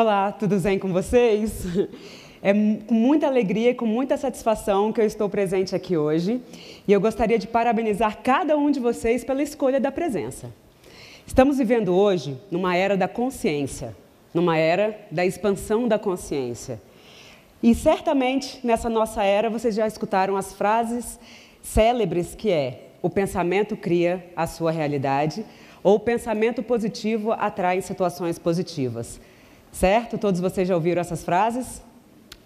Olá, tudo bem com vocês? É com muita alegria e com muita satisfação que eu estou presente aqui hoje e eu gostaria de parabenizar cada um de vocês pela escolha da presença. Estamos vivendo hoje numa era da consciência, numa era da expansão da consciência. E certamente nessa nossa era vocês já escutaram as frases célebres que é o pensamento cria a sua realidade ou o pensamento positivo atrai situações positivas. Certo? Todos vocês já ouviram essas frases?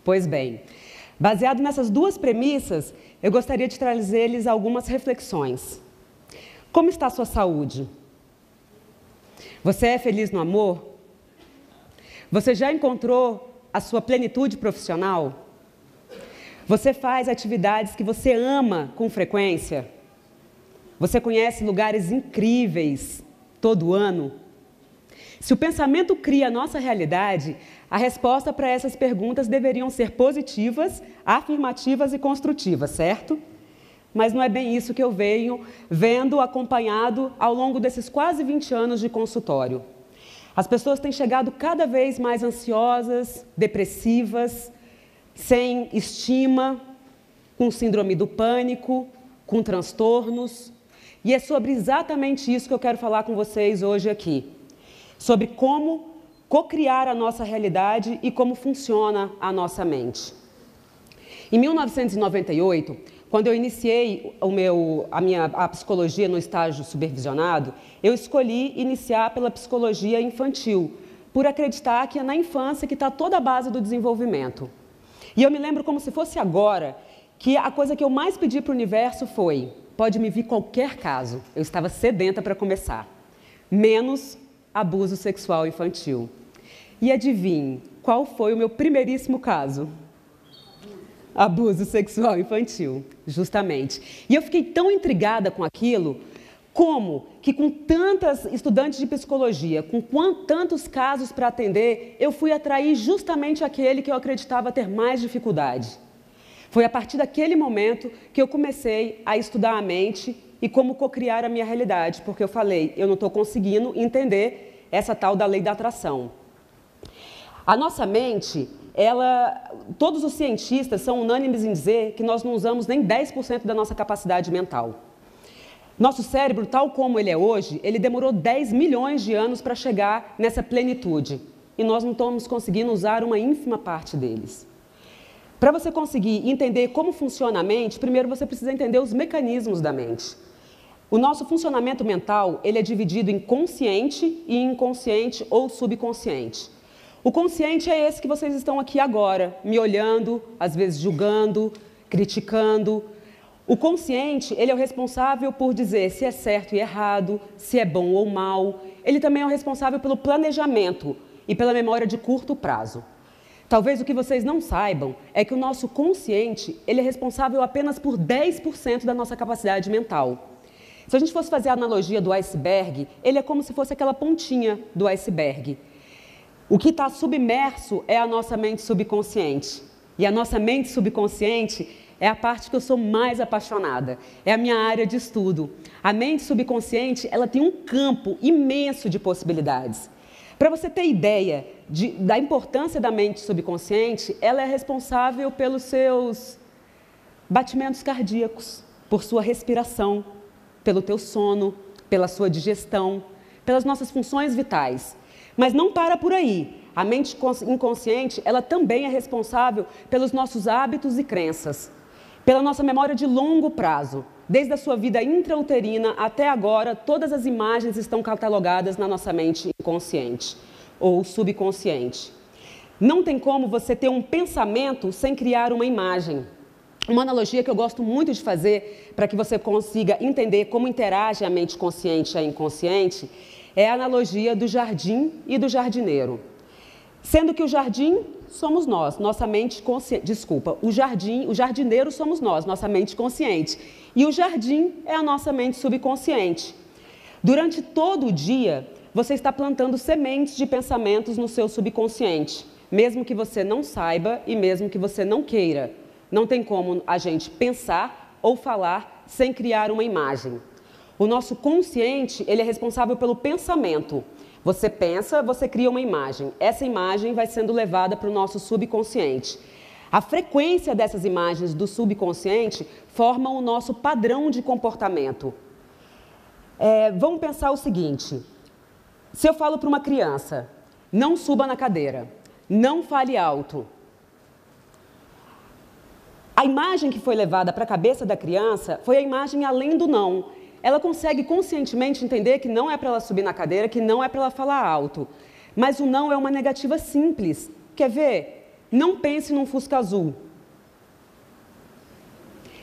Pois bem, baseado nessas duas premissas, eu gostaria de trazer-lhes algumas reflexões. Como está a sua saúde? Você é feliz no amor? Você já encontrou a sua plenitude profissional? Você faz atividades que você ama com frequência? Você conhece lugares incríveis todo ano? Se o pensamento cria a nossa realidade, a resposta para essas perguntas deveriam ser positivas, afirmativas e construtivas, certo? Mas não é bem isso que eu venho vendo acompanhado ao longo desses quase 20 anos de consultório. As pessoas têm chegado cada vez mais ansiosas, depressivas, sem estima, com síndrome do pânico, com transtornos. E é sobre exatamente isso que eu quero falar com vocês hoje aqui. Sobre como cocriar a nossa realidade e como funciona a nossa mente. Em 1998, quando eu iniciei meu, a minha a psicologia no estágio supervisionado, eu escolhi iniciar pela psicologia infantil, por acreditar que é na infância que está toda a base do desenvolvimento. E eu me lembro como se fosse agora que a coisa que eu mais pedi para o universo foi: pode me vir qualquer caso, eu estava sedenta para começar, menos abuso sexual infantil. E adivinhe, qual foi o meu primeiríssimo caso? Abuso sexual infantil, justamente. E eu fiquei tão intrigada com aquilo, como que com tantas estudantes de psicologia, com tantos casos para atender, eu fui atrair justamente aquele que eu acreditava ter mais dificuldade. Foi a partir daquele momento que eu comecei a estudar a mente e como cocriar a minha realidade, porque eu falei, eu não estou conseguindo entender essa tal da lei da atração. A nossa mente, ela, todos os cientistas são unânimes em dizer que nós não usamos nem 10% da nossa capacidade mental. Nosso cérebro, tal como ele é hoje, ele demorou 10 milhões de anos para chegar nessa plenitude. E nós não estamos conseguindo usar uma ínfima parte deles. Para você conseguir entender como funciona a mente, primeiro você precisa entender os mecanismos da mente. O nosso funcionamento mental, ele é dividido em consciente e inconsciente ou subconsciente. O consciente é esse que vocês estão aqui agora, me olhando, às vezes julgando, criticando. O consciente, ele é o responsável por dizer se é certo e errado, se é bom ou mal. Ele também é o responsável pelo planejamento e pela memória de curto prazo. Talvez o que vocês não saibam é que o nosso consciente, ele é responsável apenas por 10% da nossa capacidade mental. Se a gente fosse fazer a analogia do iceberg, ele é como se fosse aquela pontinha do iceberg. O que está submerso é a nossa mente subconsciente. E a nossa mente subconsciente é a parte que eu sou mais apaixonada. É a minha área de estudo. A mente subconsciente, ela tem um campo imenso de possibilidades. Para você ter ideia de, da importância da mente subconsciente, ela é responsável pelos seus batimentos cardíacos, por sua respiração, pelo teu sono, pela sua digestão, pelas nossas funções vitais. Mas não para por aí. A mente inconsciente, ela também é responsável pelos nossos hábitos e crenças, pela nossa memória de longo prazo. Desde a sua vida intrauterina até agora, todas as imagens estão catalogadas na nossa mente inconsciente ou subconsciente. Não tem como você ter um pensamento sem criar uma imagem. Uma analogia que eu gosto muito de fazer para que você consiga entender como interage a mente consciente e a inconsciente é a analogia do jardim e do jardineiro. Sendo que o jardim somos nós, nossa mente consciente. Desculpa, o jardim, o jardineiro somos nós, nossa mente consciente. E o jardim é a nossa mente subconsciente. Durante todo o dia, você está plantando sementes de pensamentos no seu subconsciente, mesmo que você não saiba e mesmo que você não queira. Não tem como a gente pensar ou falar sem criar uma imagem. O nosso consciente, ele é responsável pelo pensamento, Você pensa, você cria uma imagem. Essa imagem vai sendo levada para o nosso subconsciente. A frequência dessas imagens do subconsciente forma o nosso padrão de comportamento. É, vamos pensar o seguinte: se eu falo para uma criança, não suba na cadeira, não fale alto, a imagem que foi levada para a cabeça da criança foi a imagem além do não. Ela consegue conscientemente entender que não é para ela subir na cadeira, que não é para ela falar alto. Mas o não é uma negativa simples. Quer ver? Não pense num Fusca azul.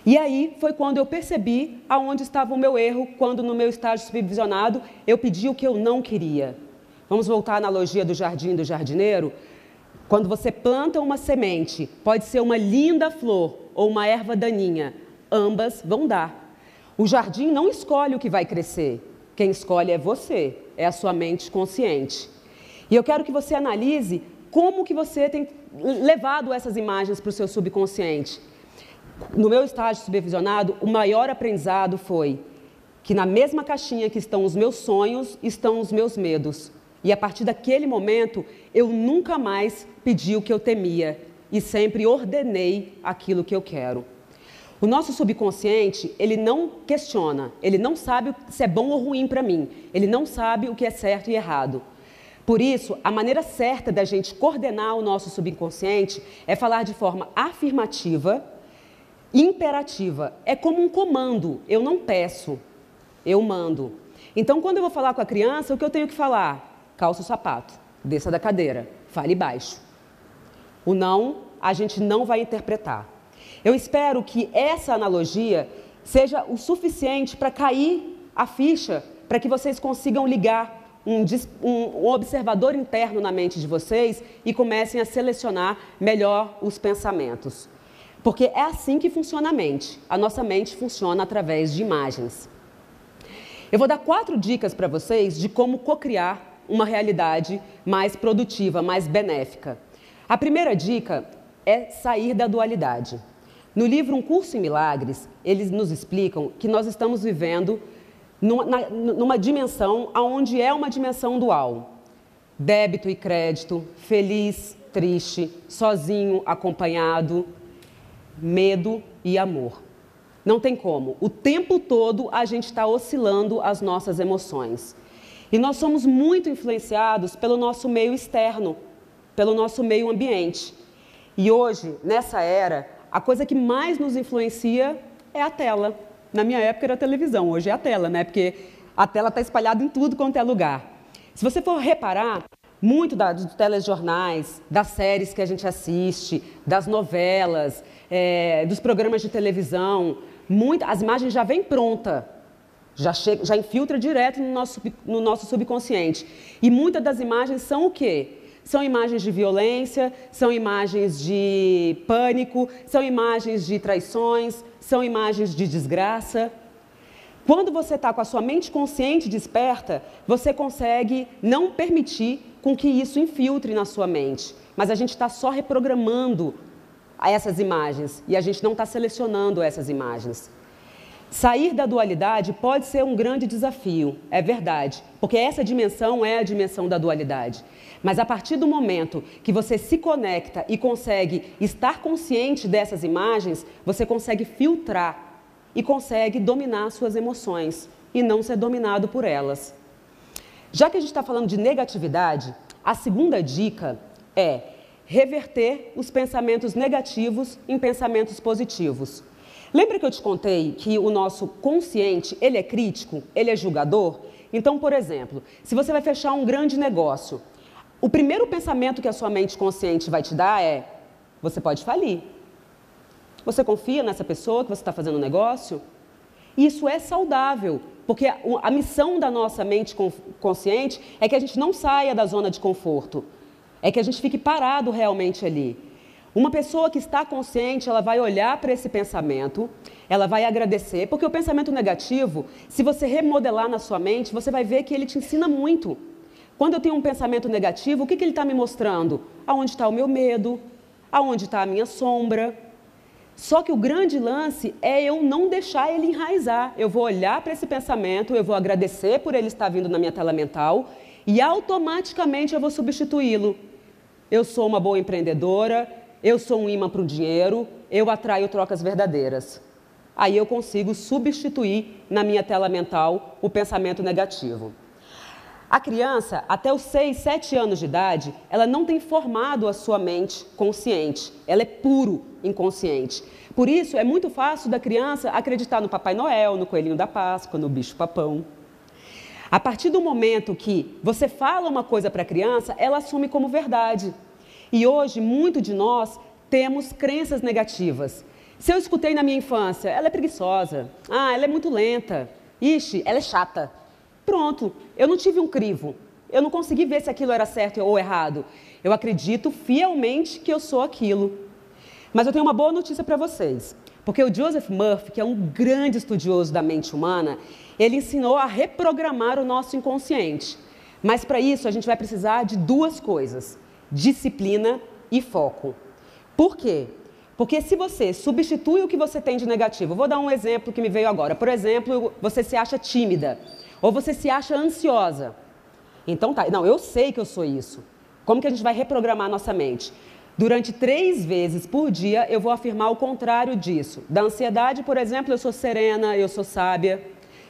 E aí foi quando eu percebi aonde estava o meu erro, quando no meu estágio supervisionado eu pedi o que eu não queria. Vamos voltar à analogia do jardim do jardineiro? Quando você planta uma semente, pode ser uma linda flor ou uma erva daninha, ambas vão dar. O jardim não escolhe o que vai crescer, quem escolhe é você, é a sua mente consciente. E eu quero que você analise como que você tem levado essas imagens para o seu subconsciente. No meu estágio supervisionado, o maior aprendizado foi que na mesma caixinha que estão os meus sonhos, estão os meus medos. E a partir daquele momento, eu nunca mais pedi o que eu temia e sempre ordenei aquilo que eu quero. O nosso subconsciente, ele não questiona, ele não sabe se é bom ou ruim para mim, ele não sabe o que é certo e errado. Por isso, a maneira certa da gente coordenar o nosso subconsciente é falar de forma afirmativa, imperativa. É como um comando, eu não peço, eu mando. Então, quando eu vou falar com a criança, o que eu tenho que falar? calça o sapato, desça da cadeira, fale baixo. O não, a gente não vai interpretar. Eu espero que essa analogia seja o suficiente para cair a ficha, para que vocês consigam ligar um, um, observador interno na mente de vocês e comecem a selecionar melhor os pensamentos. Porque é assim que funciona a mente. A nossa mente funciona através de imagens. Eu vou dar quatro dicas para vocês de como cocriar uma realidade mais produtiva, mais benéfica. A primeira dica é sair da dualidade. No livro Um Curso em Milagres, eles nos explicam que nós estamos vivendo numa, numa dimensão onde é uma dimensão dual. Débito e crédito, feliz, triste, sozinho, acompanhado, medo e amor. Não tem como. O tempo todo a gente está oscilando as nossas emoções. E nós somos muito influenciados pelo nosso meio externo, pelo nosso meio ambiente. E hoje, nessa era, a coisa que mais nos influencia é a tela. Na minha época era a televisão, hoje é a tela, né? Porque a tela está espalhada em tudo quanto é lugar. Se você for reparar, muito da, dos telejornais, das séries que a gente assiste, das novelas, é, dos programas de televisão, muito, as imagens já vêm pronta já, já infiltra direto no nosso, no nosso subconsciente. E muitas das imagens são o quê? São imagens de violência, são imagens de pânico, são imagens de traições, são imagens de desgraça. Quando você está com a sua mente consciente desperta, você consegue não permitir com que isso infiltre na sua mente. Mas a gente está só reprogramando essas imagens e a gente não está selecionando essas imagens. Sair da dualidade pode ser um grande desafio, é verdade, porque essa dimensão é a dimensão da dualidade. Mas a partir do momento que você se conecta e consegue estar consciente dessas imagens, você consegue filtrar e consegue dominar suas emoções e não ser dominado por elas. Já que a gente está falando de negatividade, a segunda dica é reverter os pensamentos negativos em pensamentos positivos. Lembra que eu te contei que o nosso consciente, ele é crítico, ele é julgador? Então, por exemplo, se você vai fechar um grande negócio, o primeiro pensamento que a sua mente consciente vai te dar é: você pode falir. Você confia nessa pessoa que você está fazendo o negócio? Isso é saudável, porque a, missão da nossa mente consciente é que a gente não saia da zona de conforto, é que a gente fique parado realmente ali. Uma pessoa que está consciente, ela vai olhar para esse pensamento, ela vai agradecer, porque o pensamento negativo, se você remodelar na sua mente, você vai ver que ele te ensina muito. Quando eu tenho um pensamento negativo, o que, que ele está me mostrando? Aonde está o meu medo? Aonde está a minha sombra? Só que o grande lance é eu não deixar ele enraizar. Eu vou olhar para esse pensamento, eu vou agradecer por ele estar vindo na minha tela mental e automaticamente eu vou substituí-lo. Eu sou uma boa empreendedora, eu sou um imã para o dinheiro, eu atraio trocas verdadeiras. Aí eu consigo substituir na minha tela mental o pensamento negativo. A criança, até os 6, 7 anos de idade, ela não tem formado a sua mente consciente. Ela é puro inconsciente. Por isso, é muito fácil da criança acreditar no Papai Noel, no Coelhinho da Páscoa, no Bicho Papão. A partir do momento que você fala uma coisa para a criança, ela assume como verdade. E hoje, muito de nós temos crenças negativas. Se eu escutei na minha infância, ela é preguiçosa, ah, ela é muito lenta, ixi, ela é chata. Pronto, eu não tive um crivo. Eu não consegui ver se aquilo era certo ou errado. Eu acredito fielmente que eu sou aquilo. Mas eu tenho uma boa notícia para vocês. Porque o Joseph Murphy, que é um grande estudioso da mente humana, ele ensinou a reprogramar o nosso inconsciente. Mas para isso a gente vai precisar de duas coisas: disciplina e foco. Por quê? Porque se você substitui o que você tem de negativo, vou dar um exemplo que me veio agora. Por exemplo, você se acha tímida. Ou você se acha ansiosa. Então tá, não, eu sei que eu sou isso. Como que a gente vai reprogramar a nossa mente? Durante três vezes por dia eu vou afirmar o contrário disso. Da ansiedade, por exemplo, eu sou serena, eu sou sábia.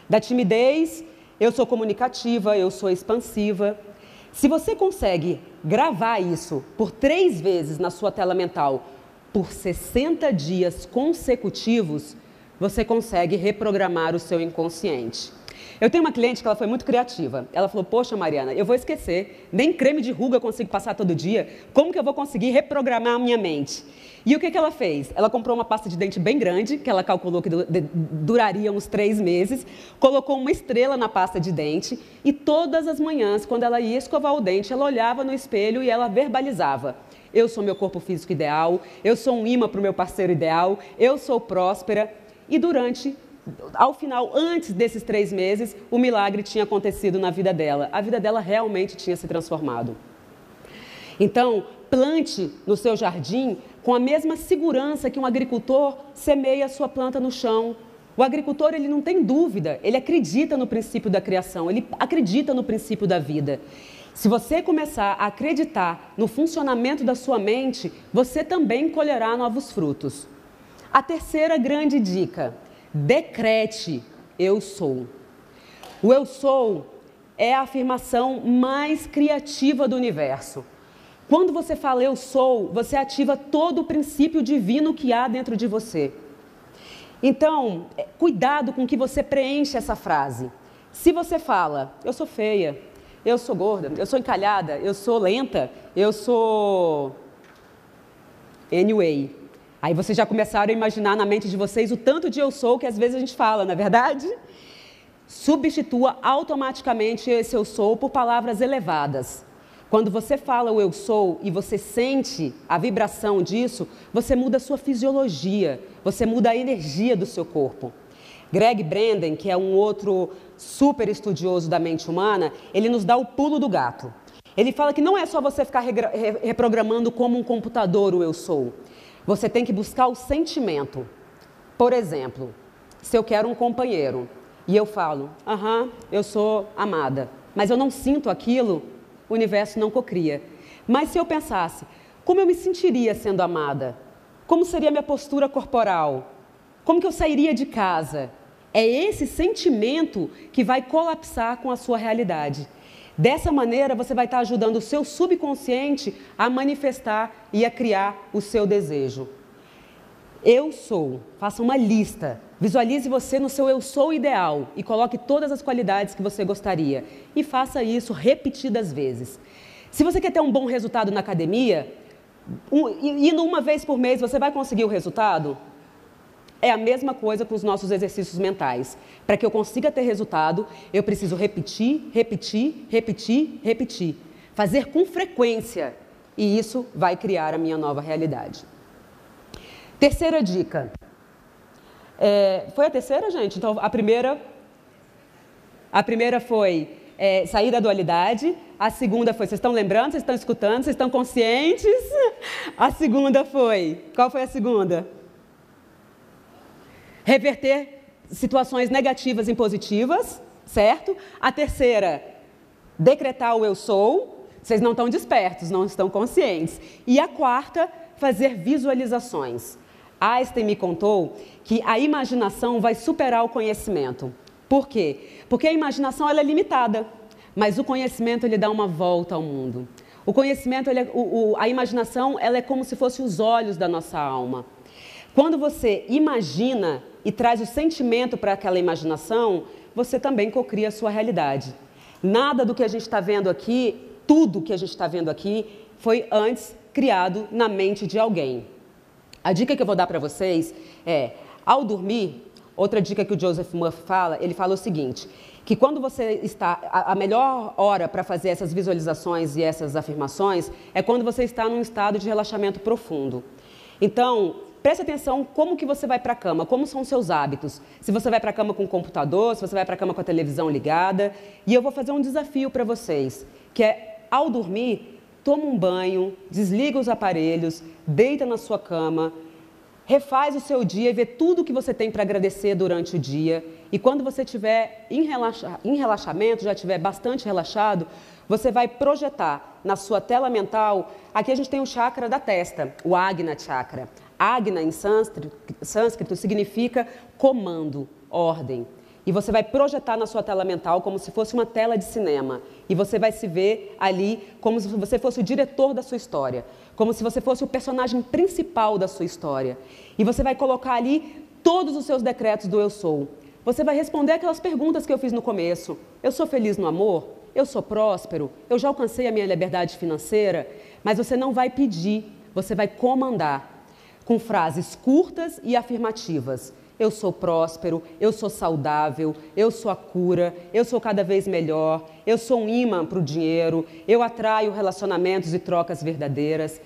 Da timidez, eu sou comunicativa, eu sou expansiva. Se você consegue gravar isso por três vezes na sua tela mental por 60 dias consecutivos, você consegue reprogramar o seu inconsciente. Eu tenho uma cliente que ela foi muito criativa. Ela falou: Poxa, Mariana, eu vou esquecer. Nem creme de ruga eu consigo passar todo dia. Como que eu vou conseguir reprogramar a minha mente? E o que, que ela fez? Ela comprou uma pasta de dente bem grande, que ela calculou que duraria uns três meses, colocou uma estrela na pasta de dente e todas as manhãs, quando ela ia escovar o dente, ela olhava no espelho e ela verbalizava: Eu sou meu corpo físico ideal, eu sou um imã para o meu parceiro ideal, eu sou próspera. E durante ao final, antes desses três meses, o milagre tinha acontecido na vida dela. A vida dela realmente tinha se transformado. Então, plante no seu jardim com a mesma segurança que um agricultor semeia a sua planta no chão. O agricultor ele não tem dúvida, ele acredita no princípio da criação, ele acredita no princípio da vida. Se você começar a acreditar no funcionamento da sua mente, você também colherá novos frutos. A terceira grande dica Decrete: Eu sou. O eu sou é a afirmação mais criativa do universo. Quando você fala eu sou, você ativa todo o princípio divino que há dentro de você. Então, é, cuidado com que você preenche essa frase. Se você fala, eu sou feia, eu sou gorda, eu sou encalhada, eu sou lenta, eu sou. Anyway, Aí vocês já começaram a imaginar na mente de vocês o tanto de eu sou que às vezes a gente fala, na é verdade? Substitua automaticamente esse eu sou por palavras elevadas. Quando você fala o eu sou e você sente a vibração disso, você muda a sua fisiologia, você muda a energia do seu corpo. Greg Branden, que é um outro super estudioso da mente humana, ele nos dá o pulo do gato. Ele fala que não é só você ficar reprogramando como um computador o eu sou. Você tem que buscar o sentimento. Por exemplo, se eu quero um companheiro e eu falo, aham, eu sou amada, mas eu não sinto aquilo, o universo não cocria. Mas se eu pensasse, como eu me sentiria sendo amada? Como seria minha postura corporal? Como que eu sairia de casa? É esse sentimento que vai colapsar com a sua realidade. Dessa maneira, você vai estar ajudando o seu subconsciente a manifestar e a criar o seu desejo. Eu sou. Faça uma lista. Visualize você no seu eu sou ideal e coloque todas as qualidades que você gostaria. E faça isso repetidas vezes. Se você quer ter um bom resultado na academia, um, indo uma vez por mês, você vai conseguir o resultado? É a mesma coisa com os nossos exercícios mentais. Para que eu consiga ter resultado, eu preciso repetir, repetir, repetir, repetir. Fazer com frequência. E isso vai criar a minha nova realidade. Terceira dica. É, foi a terceira, gente? Então, a primeira, a primeira foi é, sair da dualidade. A segunda foi, vocês estão lembrando? Vocês estão escutando? Vocês estão conscientes? A segunda foi, qual foi a segunda? reverter situações negativas em positivas, certo? A terceira, decretar o eu sou, vocês não estão despertos, não estão conscientes. E a quarta, fazer visualizações. Einstein me contou que a imaginação vai superar o conhecimento. Por quê? Porque a imaginação ela é limitada, mas o conhecimento ele dá uma volta ao mundo. O conhecimento, é, o, o, a imaginação, ela é como se fosse os olhos da nossa alma. Quando você imagina e traz o sentimento para aquela imaginação, você também cocria a sua realidade. Nada do que a gente está vendo aqui, tudo que a gente está vendo aqui, foi antes criado na mente de alguém. A dica que eu vou dar para vocês é, ao dormir, outra dica que o Joseph Murphy fala, ele fala o seguinte: que quando você está. A, melhor hora para fazer essas visualizações e essas afirmações é quando você está num estado de relaxamento profundo. Então, preste atenção como que você vai para a cama, como são os seus hábitos. Se você vai para a cama com o computador, se você vai para a cama com a televisão ligada. E eu vou fazer um desafio para vocês, que é, ao dormir, toma um banho, desliga os aparelhos, deita na sua cama, refaz o seu dia e vê tudo que você tem para agradecer durante o dia. E quando você estiver em, relaxa, em relaxamento, já estiver bastante relaxado, você vai projetar na sua tela mental. Aqui a gente tem o chakra da testa, o Agna Chakra. Agna em sânscrito, sânscrito significa comando, ordem. E você vai projetar na sua tela mental como se fosse uma tela de cinema. E você vai se ver ali como se você fosse o diretor da sua história, como se você fosse o personagem principal da sua história. E você vai colocar ali todos os seus decretos do eu sou. Você vai responder aquelas perguntas que eu fiz no começo. Eu sou feliz no amor? Eu sou próspero? Eu já alcancei a minha liberdade financeira? Mas você não vai pedir, você vai comandar com frases curtas e afirmativas eu sou próspero, eu sou saudável, eu sou a cura, eu sou cada vez melhor, eu sou um imã para o dinheiro, eu atraio relacionamentos e trocas verdadeiras.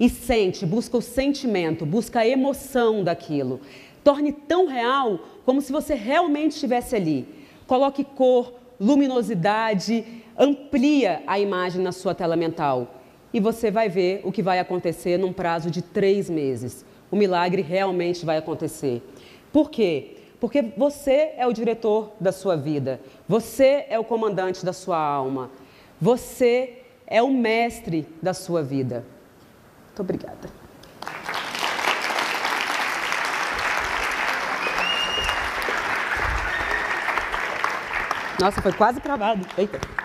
E sente, busca o sentimento, busca a emoção daquilo. Torne tão real como se você realmente estivesse ali. Coloque cor, luminosidade, amplia a imagem na sua tela mental. E você vai ver o que vai acontecer num prazo de três meses. O milagre realmente vai acontecer. Por quê? Porque você é o diretor da sua vida, você é o comandante da sua alma, você é o mestre da sua vida. Muito obrigada. Nossa, foi quase cravado. Eita.